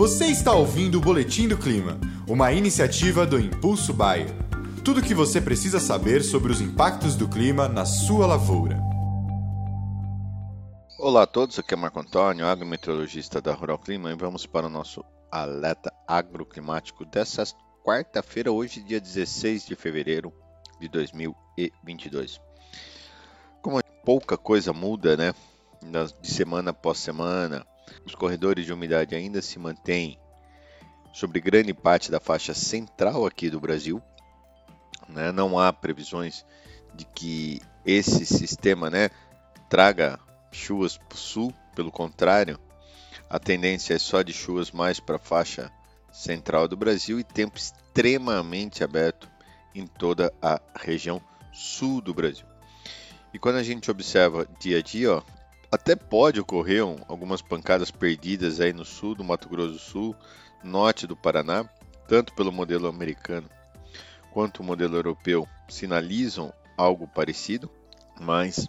Você está ouvindo o Boletim do Clima, uma iniciativa do Impulso Bayer. Tudo o que você precisa saber sobre os impactos do clima na sua lavoura. Olá a todos, aqui é Marco Antônio, agrometeorologista da Rural Clima, e vamos para o nosso alerta agroclimático dessa quarta-feira, hoje, dia 16 de fevereiro de 2022. Como pouca coisa muda, né, de semana após semana, os corredores de umidade ainda se mantêm sobre grande parte da faixa central aqui do Brasil. Né? Não há previsões de que esse sistema né, traga chuvas para o sul, pelo contrário, a tendência é só de chuvas mais para a faixa central do Brasil e tempo extremamente aberto em toda a região sul do Brasil. E quando a gente observa dia a dia, ó, até pode ocorrer um, algumas pancadas perdidas aí no sul do Mato Grosso do Sul, norte do Paraná, tanto pelo modelo americano quanto o modelo europeu sinalizam algo parecido, mas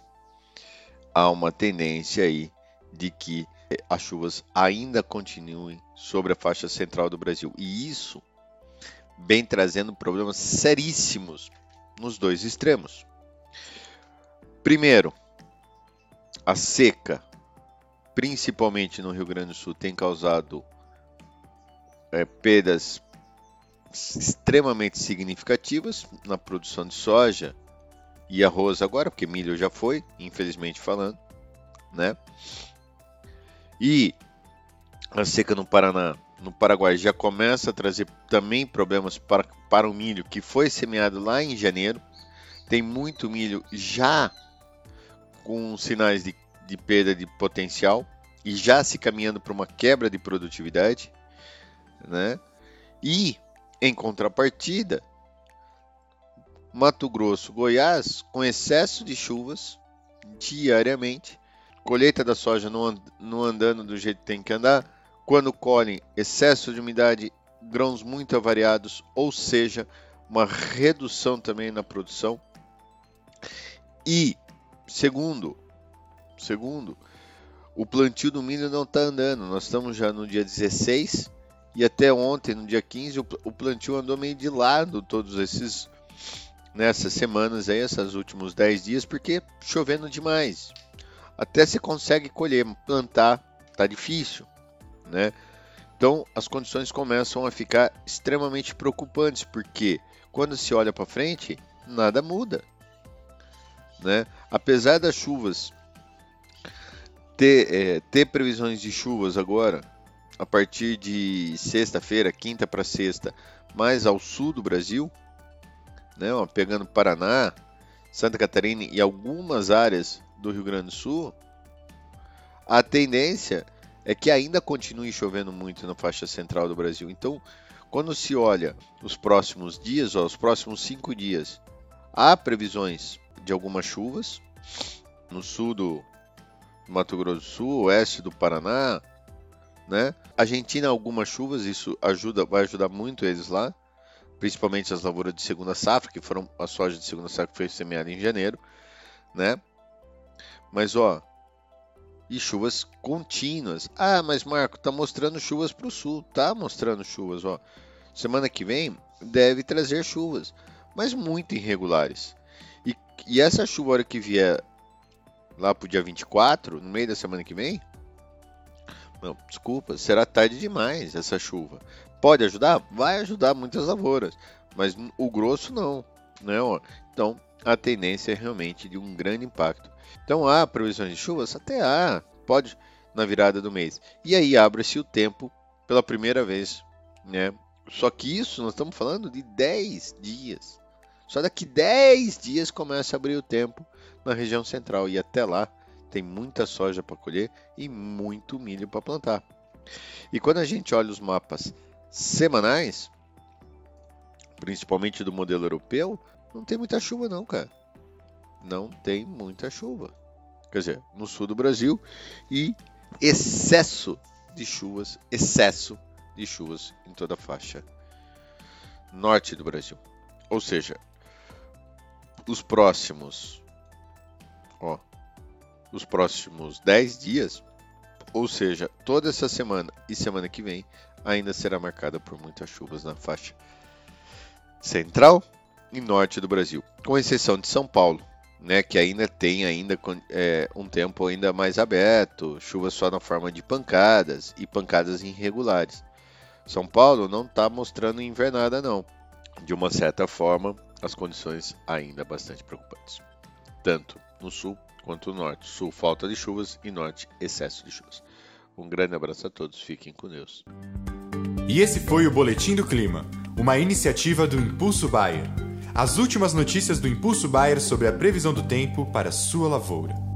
há uma tendência aí de que as chuvas ainda continuem sobre a faixa central do Brasil. E isso vem trazendo problemas seríssimos nos dois extremos. Primeiro, a seca, principalmente no Rio Grande do Sul, tem causado é, perdas extremamente significativas na produção de soja e arroz agora, porque milho já foi, infelizmente falando, né? E a seca no Paraná, no Paraguai já começa a trazer também problemas para, para o milho que foi semeado lá em janeiro. Tem muito milho já com sinais de, de perda de potencial e já se caminhando para uma quebra de produtividade, né? E em contrapartida, Mato Grosso, Goiás, com excesso de chuvas diariamente, colheita da soja não, não andando do jeito que tem que andar, quando colhem excesso de umidade, grãos muito avariados, ou seja, uma redução também na produção. E Segundo, segundo, o plantio do milho não está andando. Nós estamos já no dia 16 e até ontem, no dia 15, o plantio andou meio de lado todos esses nessas semanas aí, esses últimos 10 dias, porque chovendo demais. Até se consegue colher, plantar tá difícil, né? Então as condições começam a ficar extremamente preocupantes, porque quando se olha para frente, nada muda. Né? Apesar das chuvas ter, é, ter previsões de chuvas agora, a partir de sexta-feira, quinta para sexta, mais ao sul do Brasil, né, ó, pegando Paraná, Santa Catarina e algumas áreas do Rio Grande do Sul, a tendência é que ainda continue chovendo muito na faixa central do Brasil. Então, quando se olha os próximos dias, ó, os próximos cinco dias, há previsões de algumas chuvas no sul do Mato Grosso do Sul, oeste do Paraná, né? Argentina algumas chuvas, isso ajuda, vai ajudar muito eles lá, principalmente as lavouras de segunda safra, que foram a soja de segunda safra que foi semeada em janeiro, né? Mas ó, e chuvas contínuas. Ah, mas Marco, tá mostrando chuvas para o sul, tá mostrando chuvas, ó. Semana que vem deve trazer chuvas, mas muito irregulares. E essa chuva, hora que vier lá pro dia 24, no meio da semana que vem, não, desculpa, será tarde demais essa chuva. Pode ajudar? Vai ajudar muitas lavouras, mas o grosso não, né? Então a tendência é realmente de um grande impacto. Então há previsões de chuvas? Até há, pode na virada do mês. E aí abre-se o tempo pela primeira vez, né? Só que isso nós estamos falando de 10 dias. Só daqui 10 dias começa a abrir o tempo na região central e até lá tem muita soja para colher e muito milho para plantar. E quando a gente olha os mapas semanais, principalmente do modelo europeu, não tem muita chuva não, cara. Não tem muita chuva. Quer dizer, no sul do Brasil e excesso de chuvas, excesso de chuvas em toda a faixa norte do Brasil. Ou seja, os próximos, ó, os próximos 10 dias ou seja, toda essa semana e semana que vem ainda será marcada por muitas chuvas na faixa central e norte do Brasil, com exceção de São Paulo, né, que ainda tem ainda é, um tempo ainda mais aberto, chuva só na forma de pancadas e pancadas irregulares. São Paulo não está mostrando invernada não. De uma certa forma, as condições ainda bastante preocupantes, tanto no sul quanto no norte. Sul falta de chuvas e norte excesso de chuvas. Um grande abraço a todos, fiquem com Deus. E esse foi o Boletim do Clima, uma iniciativa do Impulso Bayer. As últimas notícias do Impulso Bayer sobre a previsão do tempo para sua lavoura.